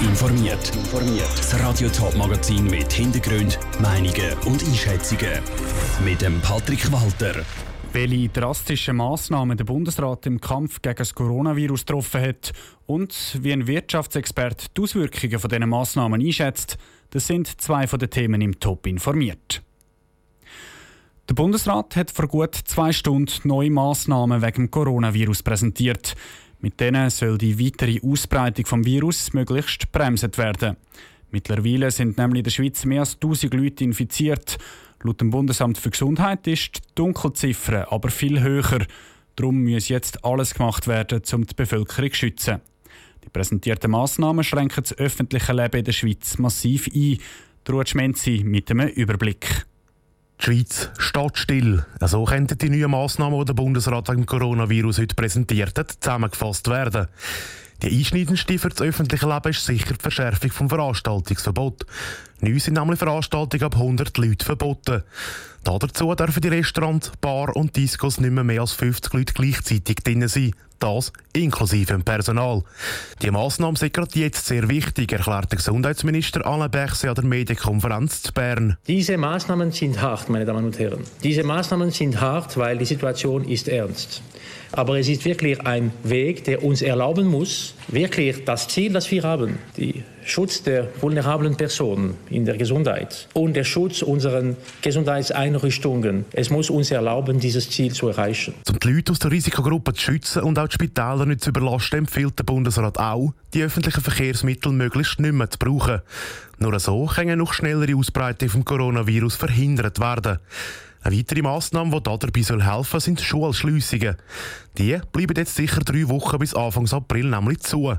informiert. Das Radio Top Magazin mit Hintergrund, Meinungen und Einschätzungen mit dem Patrick Walter. Welche drastischen Massnahmen der Bundesrat im Kampf gegen das Coronavirus getroffen hat und wie ein Wirtschaftsexperte die Auswirkungen von diesen Massnahmen einschätzt, das sind zwei von den Themen im Top informiert. Der Bundesrat hat vor gut zwei Stunden neue Massnahmen wegen dem Coronavirus präsentiert. Mit denen soll die weitere Ausbreitung des Virus möglichst bremset werden. Mittlerweile sind nämlich in der Schweiz mehr als 1000 Leute infiziert. Laut dem Bundesamt für Gesundheit ist die Dunkelziffer aber viel höher. Darum muss jetzt alles gemacht werden, um die Bevölkerung zu schützen. Die präsentierten Massnahmen schränken das öffentliche Leben in der Schweiz massiv ein. Ruth Schmenzi mit einem Überblick. Die Schweiz steht still. So könnten die neuen Massnahmen, die der Bundesrat wegen Coronavirus heute präsentiert hat, zusammengefasst werden. Die einschneidendste für das öffentliche Leben ist sicher die Verschärfung des Veranstaltungsverbots. Neu sind nämlich Veranstaltungen ab 100 Leuten verboten. Dazu dürfen die Restaurants, Bar und Discos nicht mehr, mehr als 50 Leute gleichzeitig drin sein. Das inklusive dem Personal. Die Massnahmen sind gerade jetzt sehr wichtig, erklärt der Gesundheitsminister Alain Berset an der Medienkonferenz zu Bern. Diese Maßnahmen sind hart, meine Damen und Herren. Diese Maßnahmen sind hart, weil die Situation ist ernst. Aber es ist wirklich ein Weg, der uns erlauben muss, wirklich das Ziel, das wir haben, die Schutz der vulnerablen Personen in der Gesundheit und der Schutz unserer Gesundheitseinrichtungen. Es muss uns erlauben, dieses Ziel zu erreichen. Um die Leute aus der Risikogruppe zu schützen und auch die Spitäler nicht zu überlasten, empfiehlt der Bundesrat auch, die öffentlichen Verkehrsmittel möglichst nicht mehr zu brauchen. Nur so kann eine noch schnellere Ausbreitung des Coronavirus verhindert werden. Eine weitere Massnahme, die dabei helfen soll, sind Schulschliessungen. Die bleiben jetzt sicher drei Wochen bis Anfang April nämlich zu.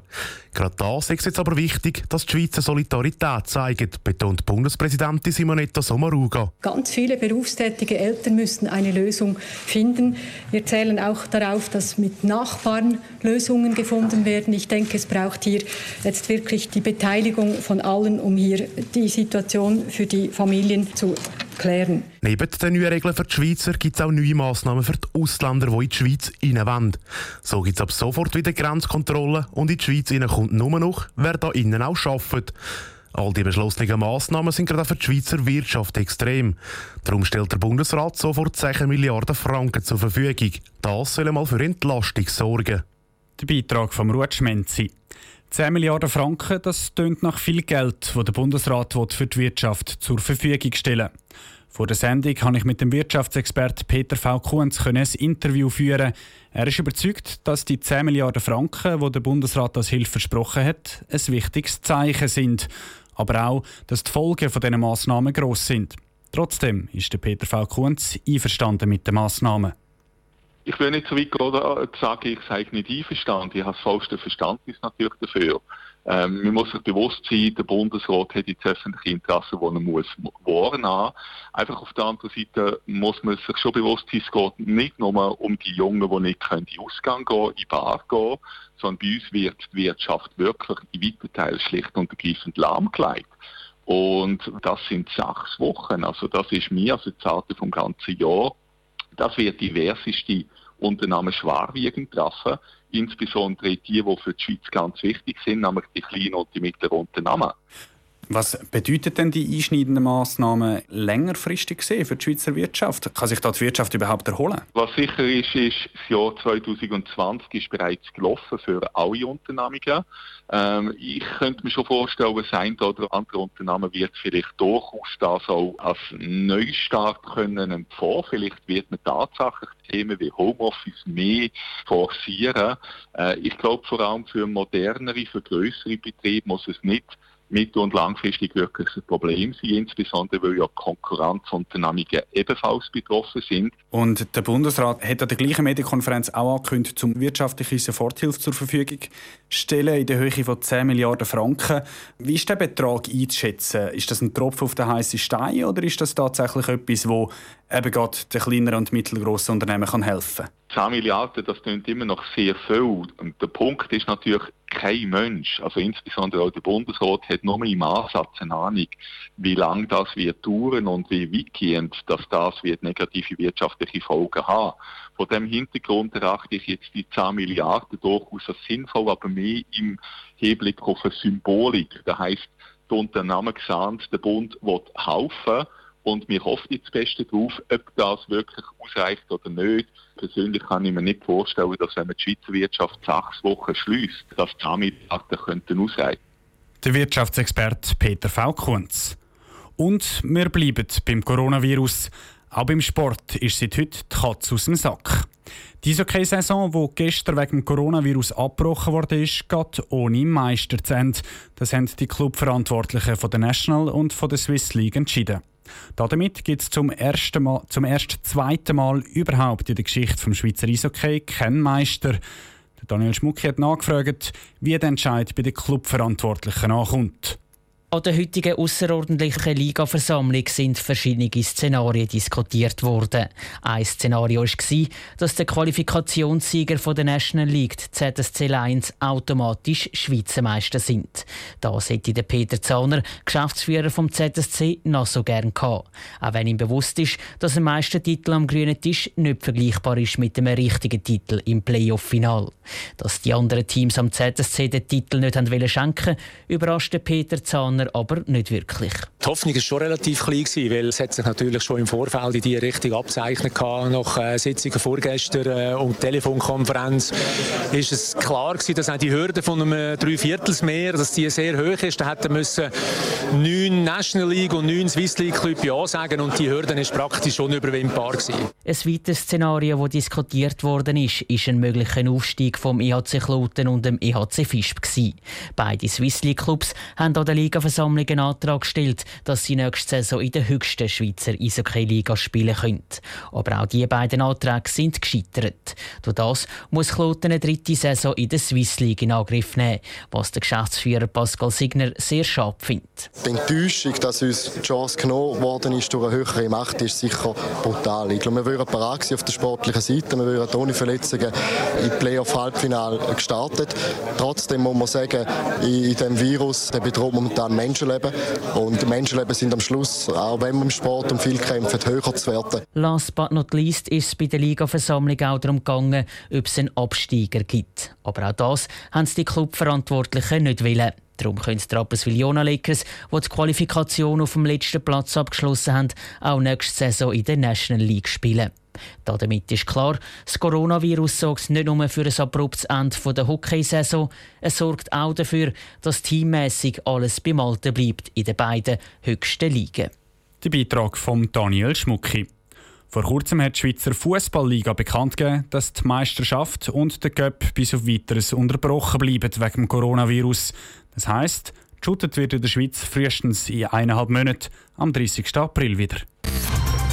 Gerade da ist es jetzt aber wichtig, dass die Schweizer Solidarität zeigt, betont Bundespräsidentin Simonetta Sommaruga. Ganz viele berufstätige Eltern müssen eine Lösung finden. Wir zählen auch darauf, dass mit Nachbarn Lösungen gefunden werden. Ich denke, es braucht hier jetzt wirklich die Beteiligung von allen, um hier die Situation für die Familien zu klären. Neben den neuen Regeln für die Schweizer gibt es auch neue Massnahmen für die Ausländer, die in die Schweiz rein wollen. So gibt es ab sofort wieder Grenzkontrollen und in die Schweiz kommt nur noch, wer da innen auch arbeitet. All die beschlossenen Massnahmen sind gerade für die Schweizer Wirtschaft extrem. Darum stellt der Bundesrat sofort 10 Milliarden Franken zur Verfügung. Das soll mal für Entlastung sorgen. Der Beitrag vom Rutschmenzi. 10 Milliarden Franken, das tönt nach viel Geld, das der Bundesrat für die Wirtschaft zur Verfügung stellen Vor der Sendung konnte ich mit dem Wirtschaftsexperten Peter V. Kunz ein Interview führen. Er ist überzeugt, dass die 10 Milliarden Franken, die der Bundesrat als Hilfe versprochen hat, ein wichtiges Zeichen sind. Aber auch, dass die Folgen dieser Massnahmen gross sind. Trotzdem ist der Peter V. Kunz einverstanden mit den Massnahmen ich will nicht so weit gehen, äh, sagen, ich sei nicht einverstanden. Ich habe das vollste Verständnis natürlich dafür. Ähm, man muss sich bewusst sein, der Bundesrat hat jetzt öffentliche Interessen, die er muss wahrnehmen Einfach auf der anderen Seite muss man sich schon bewusst sein, es geht nicht nur um die Jungen, die nicht in den Ausgang gehen, in die Bar gehen, sondern bei uns wird die Wirtschaft wirklich in weiten Teilen schlicht und ergreifend lahmgelegt. Und das sind sechs Wochen. Also das ist mehr als eine Zahl vom ganzen Jahr. Das wird diverseste Unternehmen schwerwiegend treffen, insbesondere die, die für die Schweiz ganz wichtig sind, nämlich die kleinen und die mittleren Unternehmen. Was bedeutet denn die einschneidenden Massnahmen längerfristig gesehen für die Schweizer Wirtschaft? Kann sich da die Wirtschaft überhaupt erholen? Was sicher ist, ist, das Jahr 2020 ist bereits gelaufen für alle Unternehmungen. Ähm, ich könnte mir schon vorstellen, dass ein oder andere Unternehmen wird vielleicht durchaus das auch als Neustart können empfehlen. Vielleicht wird man tatsächlich Themen wie Homeoffice mehr forcieren. Äh, ich glaube, vor allem für modernere, für größere Betriebe muss es nicht mittel- und langfristig wirklich ein Problem sein, insbesondere weil ja Konkurrenzunternehmungen ebenfalls betroffen sind. Und der Bundesrat hat an der gleichen Medienkonferenz auch angekündigt, zum wirtschaftliche Soforthilfe zur Verfügung stellen in der Höhe von 10 Milliarden Franken. Wie ist der Betrag einzuschätzen? Ist das ein Tropfen auf den heißen Stein oder ist das tatsächlich etwas, wo eben gerade den kleineren und mittelgroßen Unternehmen helfen kann? 10 Milliarden, das klingt immer noch sehr viel. Und der Punkt ist natürlich, kein Mensch, also insbesondere auch der Bundesrat, hat nur im Ansatz eine Ahnung, wie lange das wird dauern und wie weitgehend dass das wird negative wirtschaftliche Folgen haben. Vor dem Hintergrund erachte ich jetzt die 10 Milliarden durchaus als sinnvoll, aber mehr im Hinblick auf eine Symbolik. Das heisst, der Unternehmer gesandt, der Bund will helfen und wir hoffen jetzt das Beste drauf, ob das wirklich ausreicht oder nicht. Persönlich kann ich mir nicht vorstellen, dass wenn man die Schweizer Wirtschaft sechs Wochen schließt, dass die Zahnmittel könnten ausreichen. Der Wirtschaftsexperte Peter Faulkunz. Und wir bleiben beim Coronavirus. Auch beim Sport ist seit heute die Katze aus dem Sack. Die Eishockey-Saison, die gestern wegen dem Coronavirus abgebrochen wurde, ist, geht ohne Meister zu Ende. Das haben die Clubverantwortlichen von der National und von der Swiss League entschieden. Damit gibt es zum ersten, Mal, zum ersten zweiten Mal überhaupt in der Geschichte des Schweizer Eishockey keinen Meister. Daniel Schmucki hat nachgefragt, wie der Entscheid bei den Clubverantwortlichen ankommt. An der heutigen außerordentlichen Ligaversammlung sind verschiedene Szenarien diskutiert worden. Ein Szenario war, dass der Qualifikationssieger der National League, ZSC Lions, automatisch Schweizer Meister sind. Das hätte der Peter Zahner, Geschäftsführer vom ZSC, noch so gern gehabt. Auch wenn ihm bewusst ist, dass ein Meistertitel am grünen Tisch nicht vergleichbar ist mit einem richtigen Titel im Playoff-Final. Dass die anderen Teams am ZSC den Titel nicht schenken überraschte Peter Zahner Japaner aber nicht wirklich. Die Hoffnung war schon relativ klein, weil es hat sich natürlich schon im Vorfeld in diese Richtung abzeichnet nach äh, Sitzungen vorgestern äh, und Telefonkonferenz ist es klar gewesen, dass auch die Hürde von einem Dreiviertelsmeer, dass die sehr hoch ist. Da hätten müssen neun National League und neun Swiss League Club ja sagen und die Hürde ist praktisch unüberwindbar gewesen. Ein weiteres Szenario, das diskutiert worden ist, ist ein möglicher Aufstieg vom EHC Kloten und dem EHC Fischb gewesen. Beide Swiss League Clubs haben an der Liga Versammlung einen Antrag gestellt, dass sie nächste Saison in der höchsten Schweizer Eishockey-Liga spielen können. Aber auch diese beiden Anträge sind gescheitert. Durch das muss Kloten eine dritte Saison in der Swiss League in Angriff nehmen, was der Geschäftsführer Pascal Signer sehr schade findet. Die Enttäuschung, dass uns die Chance genommen worden ist durch eine höhere Macht, ist sicher brutal. Ich glaube, wir wären parat auf der sportlichen Seite. Wir wären ohne Verletzungen im Playoff-Halbfinale gestartet. Trotzdem muss man sagen, in diesem Virus bedroht momentan Menschenleben. Und Menschenleben sind am Schluss, auch wenn man im Sport um viel kämpft, höher zu werten. Last but not least ist es bei der Liga-Versammlung auch darum gegangen, ob es einen Absteiger gibt. Aber auch das haben die Clubverantwortlichen nicht wollen. Darum können die Rapperswil-Jona Lakers, die die Qualifikation auf dem letzten Platz abgeschlossen haben, auch nächste Saison in der National League spielen. Damit ist klar, das Coronavirus sorgt nicht nur für ein abruptes Ende der Hockeysaison, es sorgt auch dafür, dass teammäßig alles beim Alten bleibt in den beiden höchsten Ligen. Der Beitrag von Daniel Schmucki. Vor kurzem hat die Schweizer Fußballliga bekannt gegeben, dass die Meisterschaft und der Cup bis auf weiteres unterbrochen bleiben wegen dem Coronavirus. Das heisst, geschuttet wird in der Schweiz frühestens in eineinhalb Monaten am 30. April wieder.